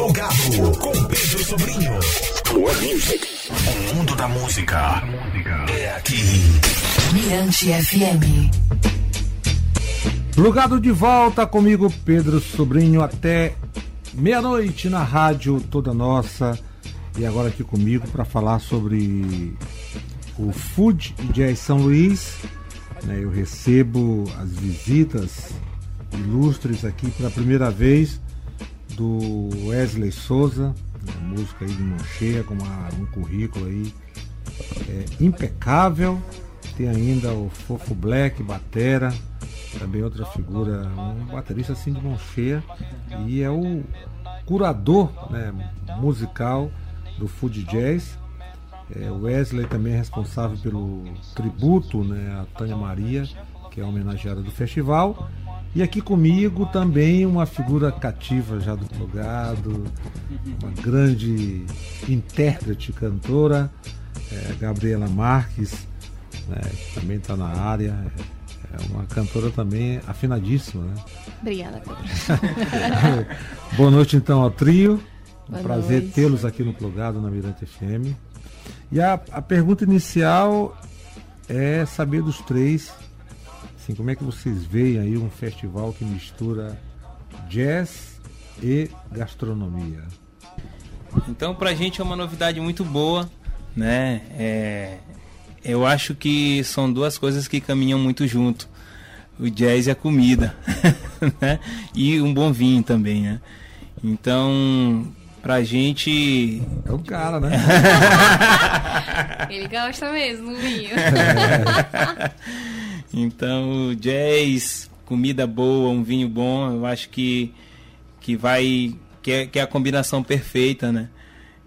Plugado com Pedro Sobrinho. Plug Music. O mundo da música é aqui. Mirante FM. Plugado de volta comigo, Pedro Sobrinho, até meia-noite na rádio toda nossa. E agora aqui comigo para falar sobre o Food Jazz São Luís. Né, eu recebo as visitas ilustres aqui pela primeira vez do Wesley Souza, né, música aí de mão cheia, com uma, um currículo aí é, impecável. Tem ainda o Fofo Black, Batera, também outra figura, um baterista assim de mão cheia, e é o curador né, musical do Food Jazz. É, Wesley também é responsável pelo tributo né, a Tânia Maria, que é homenageada do festival. E aqui comigo também uma figura cativa já do plugado, uma grande intérprete, cantora, é, Gabriela Marques, né, que também está na área. É, é uma cantora também afinadíssima. Né? Obrigada. Boa noite então ao trio. Um Boa prazer tê-los aqui no Plugado na Mirante FM. E a, a pergunta inicial é saber dos três, assim, como é que vocês veem aí um festival que mistura jazz e gastronomia? Então, pra gente é uma novidade muito boa, né? É, eu acho que são duas coisas que caminham muito junto: o jazz e a comida, né? E um bom vinho também, né? Então, pra gente. É o cara, né? Ele gosta mesmo do vinho. Então, o jazz, comida boa, um vinho bom, eu acho que, que vai. Que é, que é a combinação perfeita, né?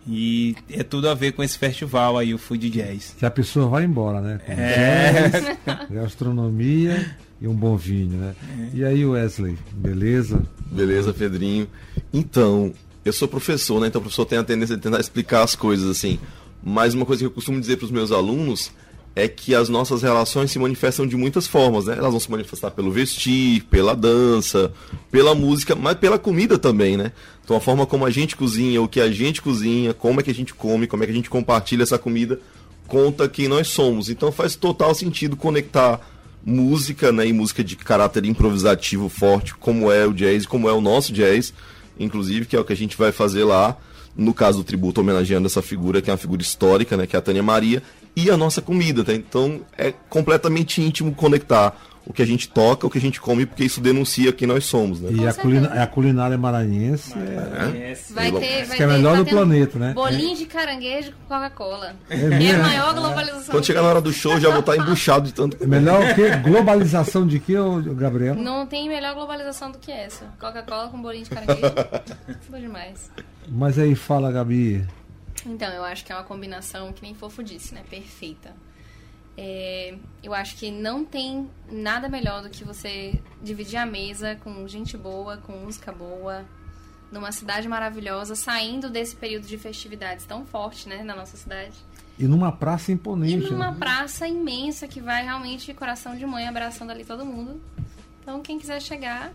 E é tudo a ver com esse festival aí, o Food Jazz. que a pessoa vai embora, né? Com É. jazz, gastronomia e um bom vinho, né? E aí, Wesley, beleza? Beleza, Pedrinho. Então, eu sou professor, né? Então o professor tem a tendência de tentar explicar as coisas assim. Mas uma coisa que eu costumo dizer para os meus alunos é que as nossas relações se manifestam de muitas formas, né? Elas vão se manifestar pelo vestir, pela dança, pela música, mas pela comida também, né? Então a forma como a gente cozinha, o que a gente cozinha, como é que a gente come, como é que a gente compartilha essa comida, conta quem nós somos. Então faz total sentido conectar música, né, e música de caráter improvisativo forte, como é o jazz, como é o nosso jazz, inclusive, que é o que a gente vai fazer lá, no caso do tributo homenageando essa figura, que é uma figura histórica, né, que é a Tânia Maria, e a nossa comida, tá? Então é completamente íntimo conectar o que a gente toca, o que a gente come, porque isso denuncia quem nós somos, né? E a, culina- a culinária maranhense é, Vai Pelo- ter, vai Acho que é melhor tá do planeta, né? Bolinho de caranguejo com Coca-Cola. É, mesmo? a maior globalização. Quando chegar na hora do show, já vou estar embuchado de tanto. é melhor o quê? Globalização de quê, ô, Gabriel? Não tem melhor globalização do que essa. Coca-Cola com bolinho de caranguejo. Bom demais. Mas aí fala, Gabi. Então, eu acho que é uma combinação, que nem Fofo disse, né? Perfeita. É, eu acho que não tem nada melhor do que você dividir a mesa com gente boa, com música boa, numa cidade maravilhosa, saindo desse período de festividades tão forte, né, na nossa cidade. E numa praça E imponente. numa né? praça imensa que vai realmente coração de mãe abraçando ali todo mundo. Então, quem quiser chegar,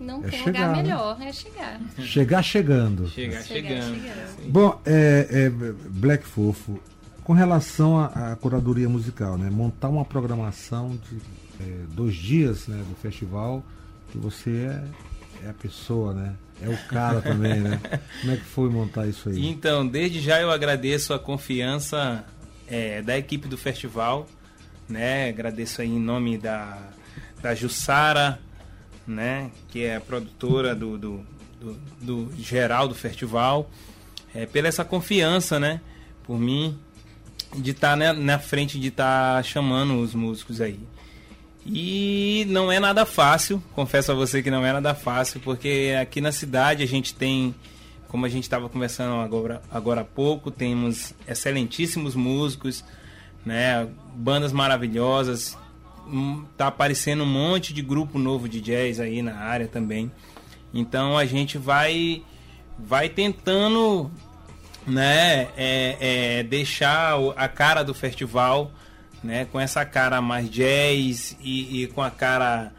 não É tem chegar, lugar né? melhor, é chegar. Chegar chegando. Chegar Chegar chegando. chegando. Bom, é, é, Black Fofo, com relação à, à curadoria musical, né? Montar uma programação de é, dois dias né, do festival, que você é, é a pessoa, né? É o cara também, né? Como é que foi montar isso aí? Então, desde já eu agradeço a confiança é, da equipe do festival, né? Agradeço aí em nome da, da Jussara, né? Que é a produtora do, do, do- do geral do festival, é, pela essa confiança, né? Por mim, de estar na, na frente, de estar chamando os músicos aí. E não é nada fácil, confesso a você que não é nada fácil, porque aqui na cidade a gente tem, como a gente estava conversando agora, agora há pouco, temos excelentíssimos músicos, né, bandas maravilhosas, tá aparecendo um monte de grupo novo de jazz aí na área também. Então a gente vai vai tentando né, é, é, deixar a cara do festival, né, com essa cara mais jazz e, e com a cara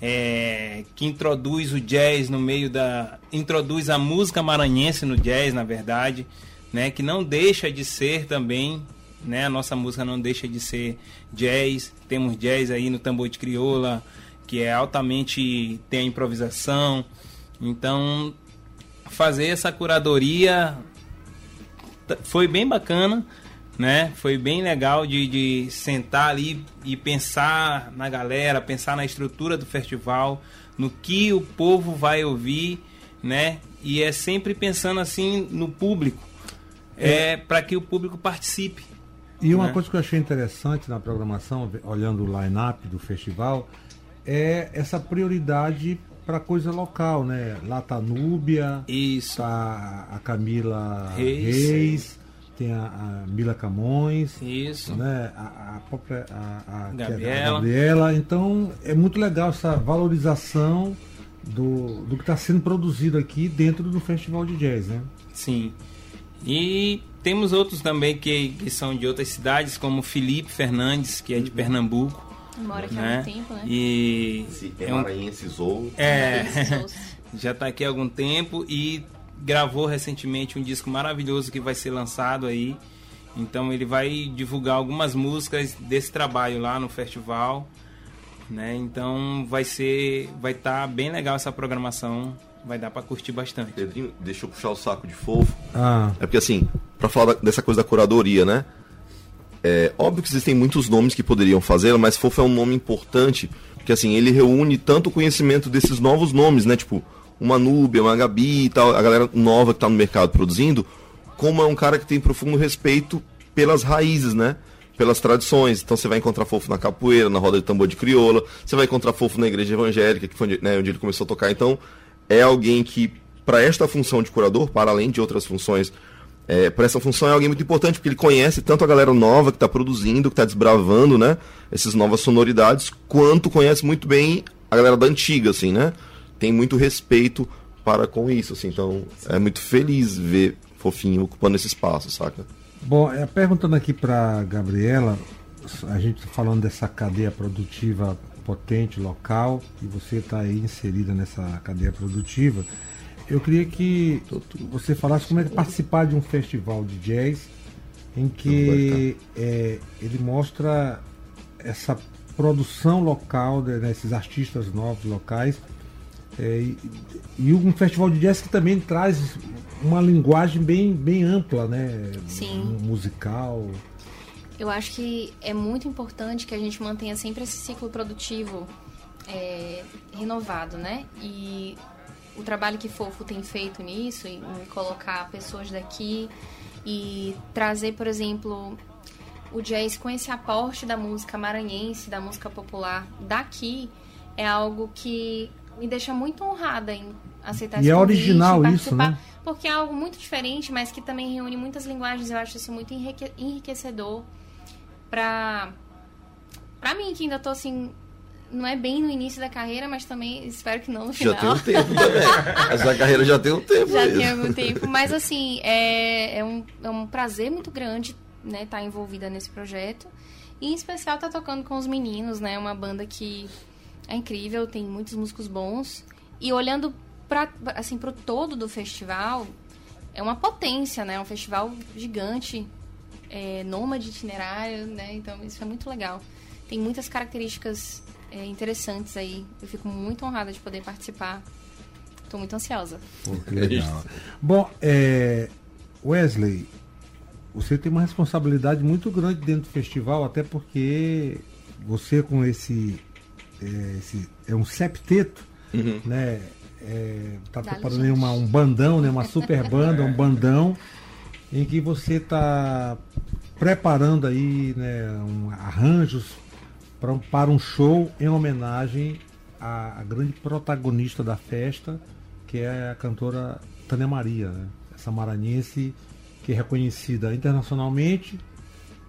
é, que introduz o jazz no meio da. introduz a música maranhense no jazz, na verdade, né? Que não deixa de ser também, né? A nossa música não deixa de ser jazz. Temos jazz aí no tambor de crioula, que é altamente. tem a improvisação. Então, fazer essa curadoria foi bem bacana, né? Foi bem legal de, de sentar ali e pensar na galera, pensar na estrutura do festival, no que o povo vai ouvir, né? E é sempre pensando assim no público, é, é para que o público participe. E uma né? coisa que eu achei interessante na programação, olhando o line-up do festival, é essa prioridade para coisa local, né? Lá tá a Núbia, Isso. tá a Camila Reis, Reis tem a, a, Mila Camões, Isso. né? A, a própria a, a, Gabriela. a Gabriela. Então é muito legal essa valorização do, do que está sendo produzido aqui dentro do Festival de Jazz, né? Sim. E temos outros também que, que são de outras cidades, como Felipe Fernandes, que é de Pernambuco. Mora aqui né? há muito tempo, né? E é, é um... ou... É, já está aqui há algum tempo e gravou recentemente um disco maravilhoso que vai ser lançado aí. Então ele vai divulgar algumas músicas desse trabalho lá no festival, né? Então vai ser, vai estar tá bem legal essa programação, vai dar para curtir bastante. Pedrinho, deixa eu puxar o saco de fofo. Ah. É porque assim, para falar dessa coisa da curadoria, né? É óbvio que existem muitos nomes que poderiam fazer, mas fofo é um nome importante, porque assim, ele reúne tanto o conhecimento desses novos nomes, né? Tipo, uma Nubia, uma Gabi e tal, a galera nova que está no mercado produzindo, como é um cara que tem profundo respeito pelas raízes, né? Pelas tradições. Então você vai encontrar fofo na capoeira, na roda de tambor de crioula, você vai encontrar fofo na igreja evangélica, que foi onde, né, onde ele começou a tocar. Então é alguém que, para esta função de curador, para além de outras funções, é, para essa função é alguém muito importante, porque ele conhece tanto a galera nova que está produzindo, que está desbravando, né? Essas novas sonoridades, quanto conhece muito bem a galera da antiga, assim, né? tem muito respeito para com isso, assim. Então, é muito feliz ver Fofinho ocupando esse espaço, saca? Bom, é, perguntando aqui para Gabriela, a gente tá falando dessa cadeia produtiva potente, local, e você está aí inserida nessa cadeia produtiva. Eu queria que você falasse como é que participar de um festival de jazz em que é, ele mostra essa produção local desses né, artistas novos locais é, e, e, um festival de jazz que também traz uma linguagem bem, bem ampla, né? Sim. Musical. Eu acho que é muito importante que a gente mantenha sempre esse ciclo produtivo é, renovado, né? E o trabalho que Fofo tem feito nisso, em, colocar pessoas daqui e trazer, por exemplo, o jazz com esse aporte da música maranhense, da música popular daqui, é algo que me deixa muito honrada em aceitar e esse é original isso, né? Porque é algo muito diferente, mas que também reúne muitas linguagens. Eu acho isso muito enriquecedor para para mim que ainda tô assim não é bem no início da carreira, mas também espero que não no final. Já tem um tempo também. Essa carreira já tem um tempo. Já tem algum tempo. Mas assim, é, é, um, é um prazer muito grande né, estar tá envolvida nesse projeto. E em especial estar tá tocando com os meninos, né? Uma banda que é incrível, tem muitos músicos bons. E olhando para assim, pro todo do festival, é uma potência, né? É um festival gigante, é, nômade itinerário, né? Então isso é muito legal. Tem muitas características é, interessantes aí. Eu fico muito honrada de poder participar. Estou muito ansiosa. Pô, que legal. Bom, é, Wesley, você tem uma responsabilidade muito grande dentro do festival, até porque você com esse é, esse, é um septeto, uhum. né? É, tá Dá preparando aí uma, um bandão, né? Uma super banda, um bandão, em que você está preparando aí né, um, arranjos pra, para um show em homenagem à, à, grande protagonista da festa, que é a cantora Tânia Maria, né? essa maranhense que é reconhecida internacionalmente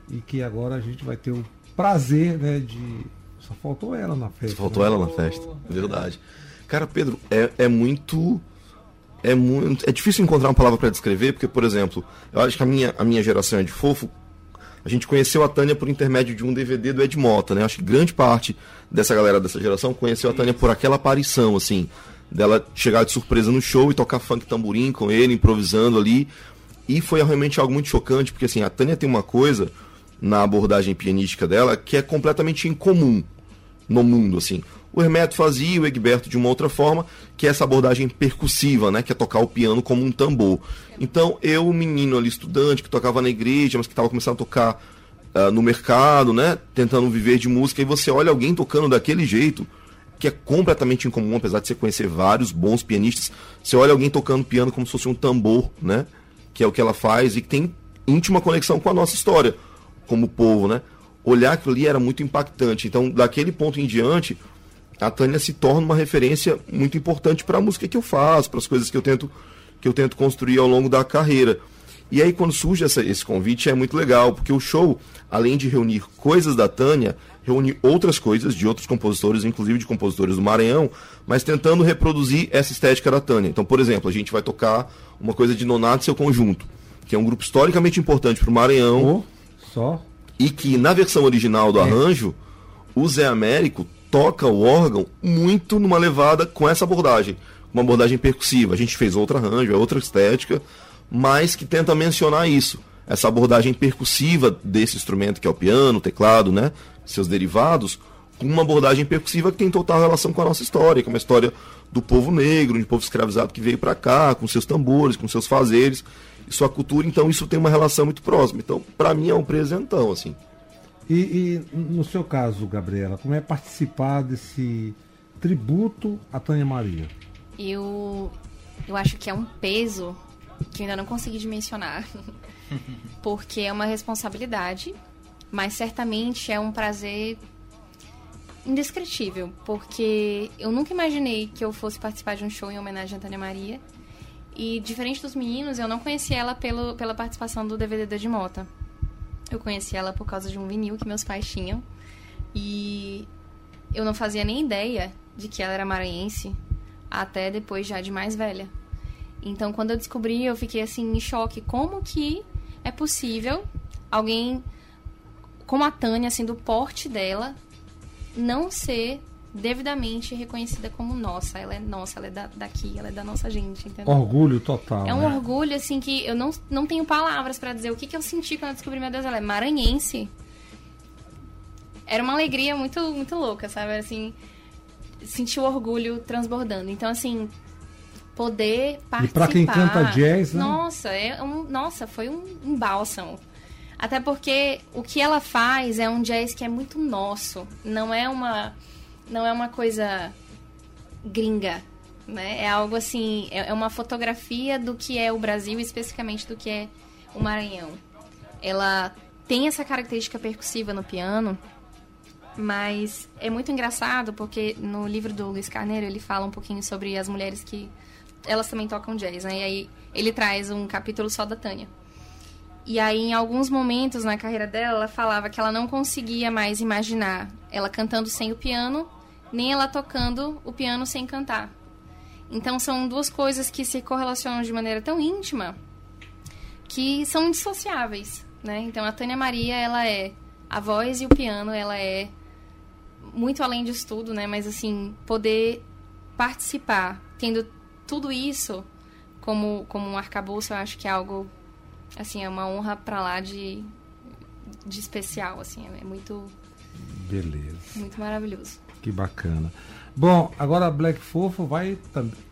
e que agora a gente vai ter o prazer né, de só faltou ela na festa. Só faltou né? ela na festa, verdade. Cara, Pedro, é, é muito. É muito. É difícil encontrar uma palavra para descrever, porque, por exemplo, eu acho que a minha, a minha geração é de fofo A gente conheceu a Tânia por intermédio de um DVD do Ed Mota, né? Acho que grande parte dessa galera dessa geração conheceu a Tânia por aquela aparição, assim, dela chegar de surpresa no show e tocar funk tamborim com ele, improvisando ali. E foi realmente algo muito chocante, porque assim, a Tânia tem uma coisa na abordagem pianística dela que é completamente incomum no mundo, assim. O Hermeto fazia, o Egberto de uma outra forma, que é essa abordagem percussiva, né? Que é tocar o piano como um tambor. Então, eu, menino ali, estudante, que tocava na igreja, mas que estava começando a tocar uh, no mercado, né? Tentando viver de música, e você olha alguém tocando daquele jeito, que é completamente incomum, apesar de você conhecer vários bons pianistas. Você olha alguém tocando piano como se fosse um tambor, né? Que é o que ela faz e que tem íntima conexão com a nossa história, como povo, né? Olhar aquilo ali era muito impactante. Então, daquele ponto em diante, a Tânia se torna uma referência muito importante para a música que eu faço, para as coisas que eu tento que eu tento construir ao longo da carreira. E aí quando surge essa, esse convite é muito legal, porque o show, além de reunir coisas da Tânia, reúne outras coisas de outros compositores, inclusive de compositores do Maranhão, mas tentando reproduzir essa estética da Tânia. Então, por exemplo, a gente vai tocar uma coisa de Nonato e seu conjunto, que é um grupo historicamente importante para o Maranhão. Oh, só. E que na versão original do é. arranjo, o Zé Américo toca o órgão muito numa levada com essa abordagem, uma abordagem percussiva. A gente fez outro arranjo, é outra estética, mas que tenta mencionar isso, essa abordagem percussiva desse instrumento que é o piano, o teclado, né, seus derivados, com uma abordagem percussiva que tem total relação com a nossa história, que é uma história do povo negro, de povo escravizado que veio para cá, com seus tambores, com seus fazeres, e sua cultura, então isso tem uma relação muito próxima. Então, para mim é um presentão, assim. E, e, no seu caso, Gabriela, como é participar desse tributo a Tânia Maria? Eu, eu acho que é um peso que eu ainda não consegui dimensionar, porque é uma responsabilidade, mas certamente é um prazer indescritível, porque eu nunca imaginei que eu fosse participar de um show em homenagem a Tânia Maria. E diferente dos meninos, eu não conheci ela pelo, pela participação do DVD de Mota. Eu conheci ela por causa de um vinil que meus pais tinham. E eu não fazia nem ideia de que ela era maranhense até depois já de mais velha. Então, quando eu descobri, eu fiquei assim em choque. Como que é possível alguém como a Tânia, assim, do porte dela, não ser devidamente reconhecida como nossa. Ela é nossa, ela é da, daqui, ela é da nossa gente, entendeu? Orgulho total. É um né? orgulho, assim, que eu não, não tenho palavras para dizer o que, que eu senti quando eu descobri, meu Deus, ela é maranhense. Era uma alegria muito, muito louca, sabe? Assim, senti o orgulho transbordando. Então, assim, poder participar... E pra quem canta jazz, né? Nossa, é um, nossa foi um, um bálsamo. Até porque o que ela faz é um jazz que é muito nosso. Não é uma não é uma coisa gringa, né? É algo assim, é, é uma fotografia do que é o Brasil, especificamente do que é o Maranhão. Ela tem essa característica percussiva no piano, mas é muito engraçado porque no livro do Luiz Carneiro ele fala um pouquinho sobre as mulheres que elas também tocam jazz, né? E aí ele traz um capítulo só da Tânia. E aí, em alguns momentos na carreira dela, ela falava que ela não conseguia mais imaginar ela cantando sem o piano nem ela tocando o piano sem cantar. Então são duas coisas que se correlacionam de maneira tão íntima que são indissociáveis, né? Então a Tânia Maria, ela é a voz e o piano, ela é muito além disso tudo, né? Mas assim, poder participar tendo tudo isso como como um arcabouço, eu acho que é algo assim, é uma honra para lá de de especial, assim, é muito Beleza. Muito maravilhoso. Que bacana. Bom, agora a Black Fofo vai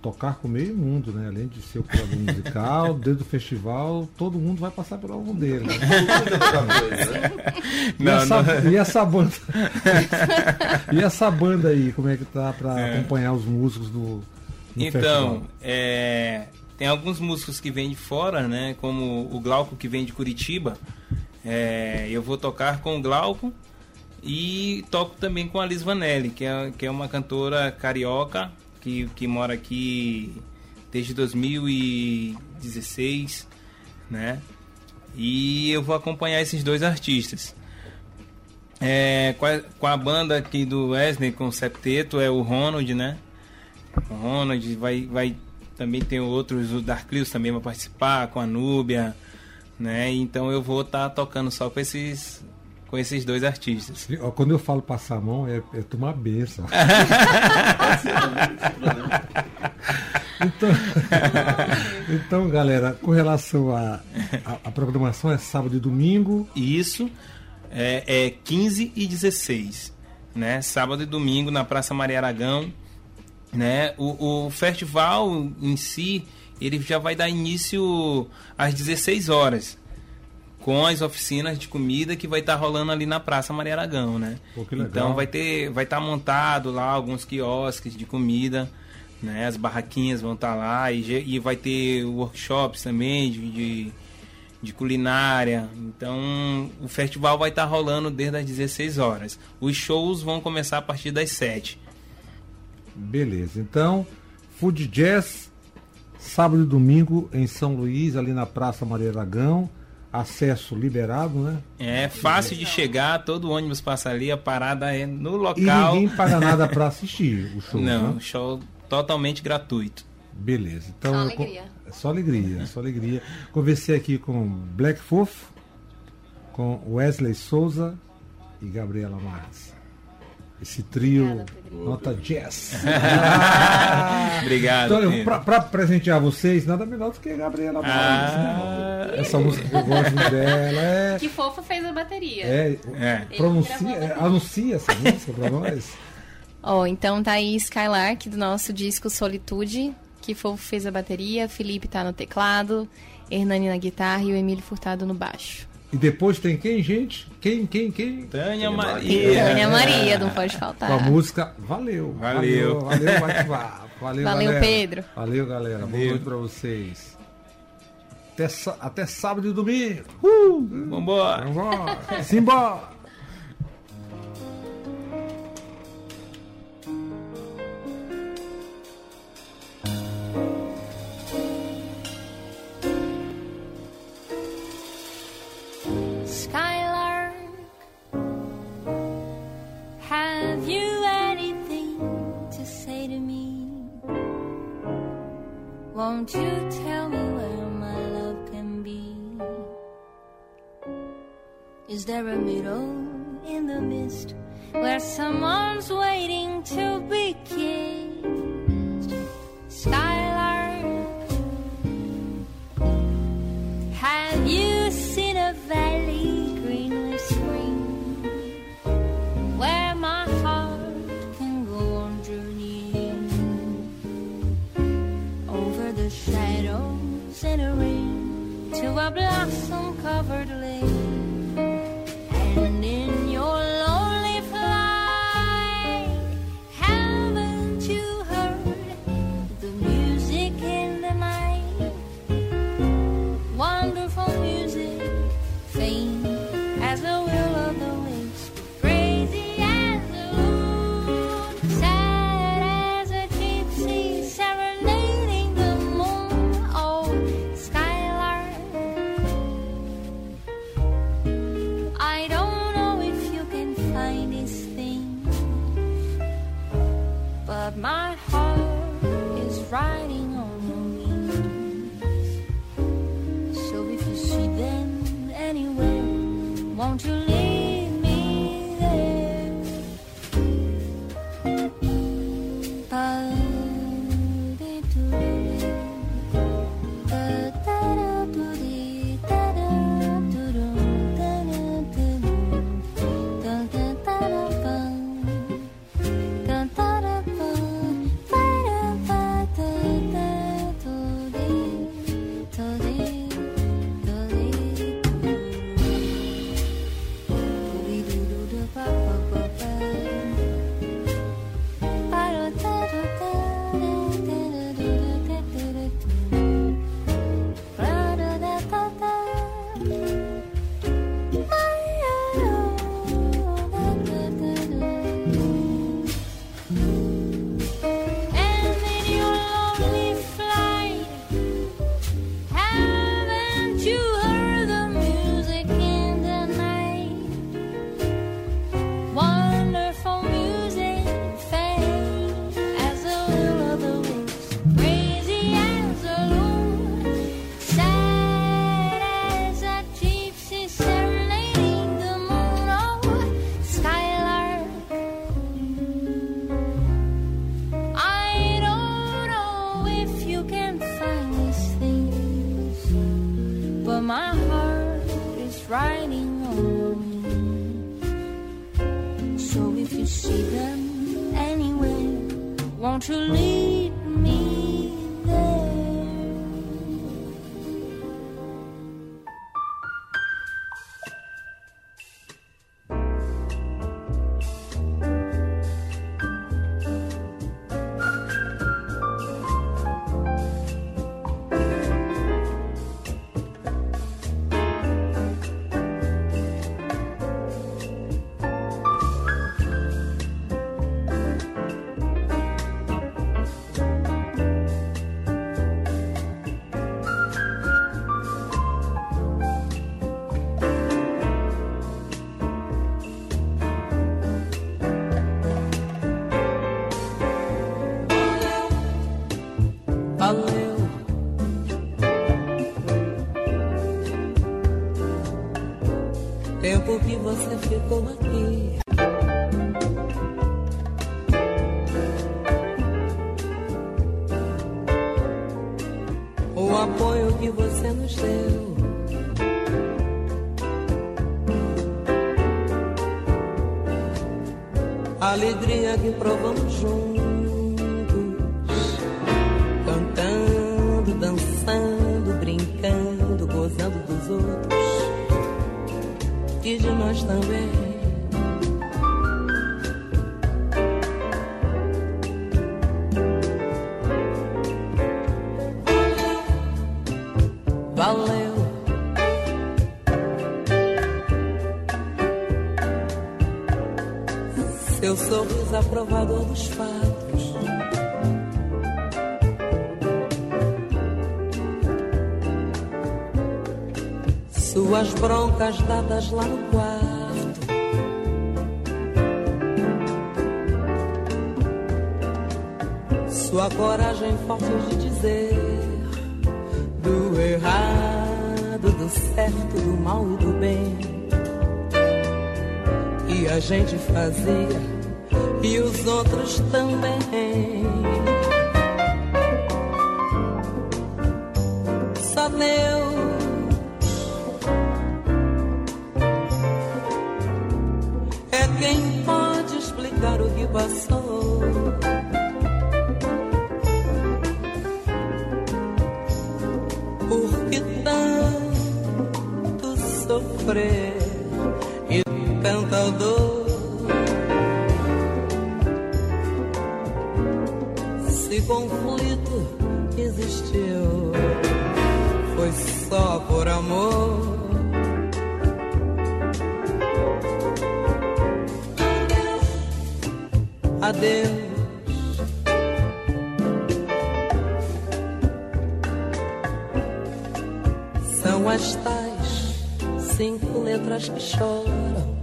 tocar com meio mundo, né? Além de ser o curador musical, desde o festival, todo mundo vai passar pelo álbum dele. Né? e, não, essa, não. e essa banda. e essa banda aí, como é que tá para é. acompanhar os músicos do. então, é, tem alguns músicos que vêm de fora, né? Como o Glauco que vem de Curitiba. É, eu vou tocar com o Glauco e toco também com a Liz Vanelli, que é, que é uma cantora carioca que, que mora aqui desde 2016, né? E eu vou acompanhar esses dois artistas. É, com, a, com, a, banda aqui do Wesley, com o septeto, é o Ronald, né? O Ronald vai, vai também tem outros, o Darklius também vai participar, com a Núbia, né? Então eu vou estar tocando só com esses com esses dois artistas. Quando eu falo passar a mão, é, é tomar benção. então, então, galera, com relação à a, a programação, é sábado e domingo. Isso é, é 15 e 16, né? Sábado e domingo na Praça Maria Aragão, né? O, o festival em si, ele já vai dar início às 16 horas, com as oficinas de comida que vai estar rolando ali na Praça Maria Aragão, né? Pô. Então vai ter, vai estar montado lá alguns quiosques de comida, né? As barraquinhas vão estar lá e, e vai ter workshops também de, de, de culinária. Então o festival vai estar rolando desde as 16 horas. Os shows vão começar a partir das 7. Beleza. Então, Food Jazz, sábado e domingo em São Luís, ali na Praça Maria Aragão. Acesso liberado, né? É fácil de chegar, todo ônibus passa ali, a parada é no E local. ninguém paga nada para assistir o show. Não, né? show totalmente gratuito. Beleza. Então, Só alegria. Só alegria, só alegria. Conversei aqui com Black Fofo, com Wesley Souza e Gabriela Marques. Esse trio Obrigada, nota jazz. Obrigado. então, pra, pra presentear vocês, nada melhor do que Gabriela Marques. né? Ah, Essa música que eu gosto dela é. Que fofo fez a bateria. é, é. pronuncia, é, anuncia essa música pra nós. Ó, então tá aí Skylark do nosso disco Solitude, que Fofo fez a bateria, Felipe tá no teclado, Hernani na guitarra e o Emílio Furtado no baixo. E depois tem quem, gente? Quem, quem, quem? Tânia Maria. Tânia Maria, não pode faltar. Com a música Valeu. Valeu. Valeu, valeu. Valeu, Valeu. Pedro. Valeu, galera. Boa noite pra vocês. Até, até sábado e domingo. Vambora. Vambora. Simbora. Won't you tell me where my love can be? Is there a middle in the mist where someone's waiting to be kissed? To a blossom covered lake? And in your lonely flight, haven't you heard the music in the night? Ficou aqui. O apoio que você nos deu. A alegria que provamos juntos e de nós também. Valeu. Seu sorriso aprovador dos fatos. Suas broncas dadas lá no quarto. Sua coragem fácil de dizer do errado, do certo, do mal e do bem. E a gente fazia e os outros também. Só Deus sofrer e tanta dor? Se conflito existiu, foi só por amor. Adeus. Cinco letras que choram.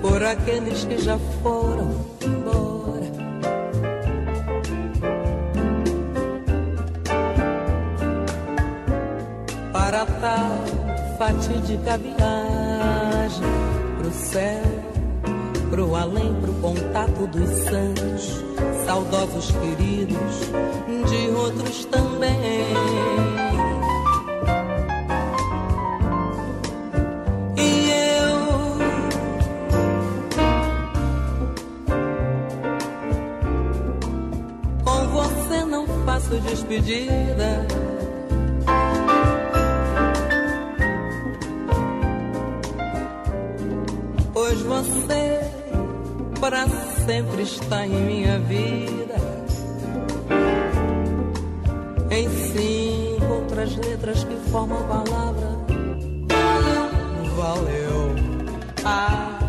Por aqueles que já foram embora. Para tal fatídica viagem pro céu, pro além, pro contato dos santos, saudosos queridos, de outros também. E eu com você não faço despedida. Pois você para sempre está em minha vida. Em cinco outras letras que formam palavra. Valeu, ah,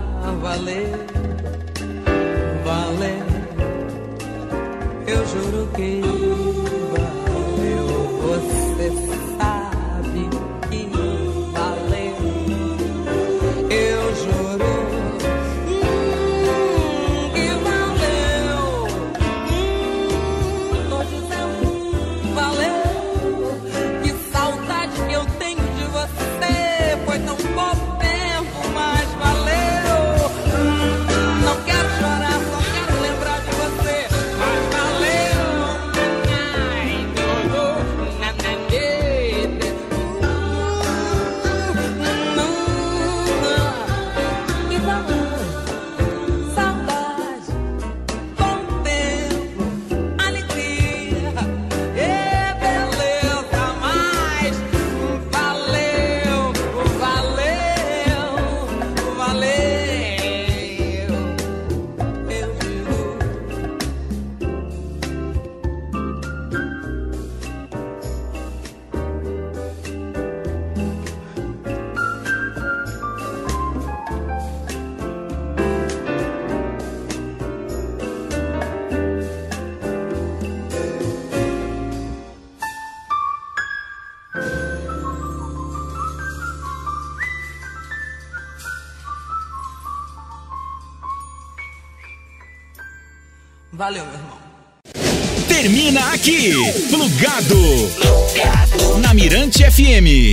valeu, valeu. Eu juro que valeu. FM.